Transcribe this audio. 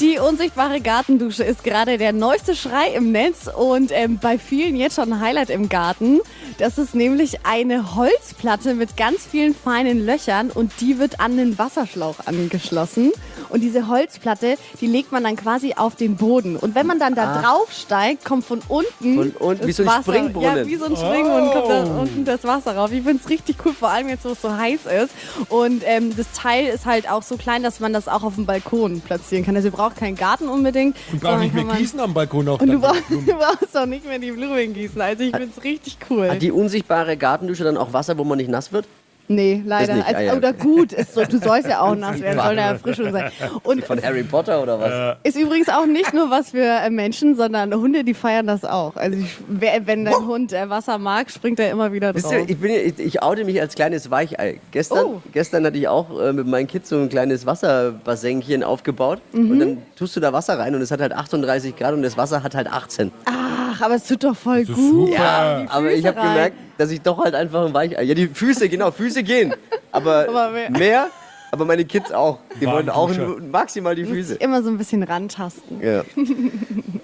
Die unsichtbare Gartendusche ist gerade der neueste Schrei im Netz und ähm, bei vielen jetzt schon ein Highlight im Garten. Das ist nämlich eine Holzplatte mit ganz vielen feinen Löchern und die wird an den Wasserschlauch angeschlossen. Und diese Holzplatte, die legt man dann quasi auf den Boden. Und wenn man dann da drauf steigt, kommt von unten Von unten, das wie so ein Wasser. Springbrunnen. Ja, wie so ein Springbrunnen kommt da unten das Wasser rauf. Ich finde es richtig cool, vor allem jetzt, wo es so heiß ist. Und ähm, das Teil ist halt auch so klein, dass man das auch auf dem Balkon platzieren kann. Also ihr braucht keinen Garten unbedingt. Und brauch sondern nicht mehr gießen am Balkon auch. Und du brauchst, du brauchst auch nicht mehr die Blumen gießen. Also ich finde es richtig cool. Hat die unsichtbare Gartendusche dann auch Wasser, wo man nicht nass wird? Nee, leider. nicht, ah, also, ja. Oder gut, ist so, du sollst ja auch nass werden, soll eine Erfrischung sein. Und Von Harry Potter oder was? ist übrigens auch nicht nur was für äh, Menschen, sondern Hunde, die feiern das auch. Also ich, wenn dein Hund äh, Wasser mag, springt er immer wieder Wisst drauf. ihr, ich, bin, ja- ich, ich oute mich als kleines Weichei. Gestern, Oh. gestern hatte ich auch äh, mit meinen Kids so ein kleines Wasserbassenchen aufgebaut. Mhm. Und dann tust du da Wasser rein und es hat halt 38 Grad und das Wasser hat halt 18. Ach, aber es tut doch voll gut. super. Die Aber ich habe gemerkt, dass ich doch halt einfach ein Weichei. Ja, die Füße, genau, Füße gehen. Aber, Aber mehr. mehr. aber meine Kids auch. Die wollen auch maximal die Füße. Immer so ein bisschen rantasten. Ja.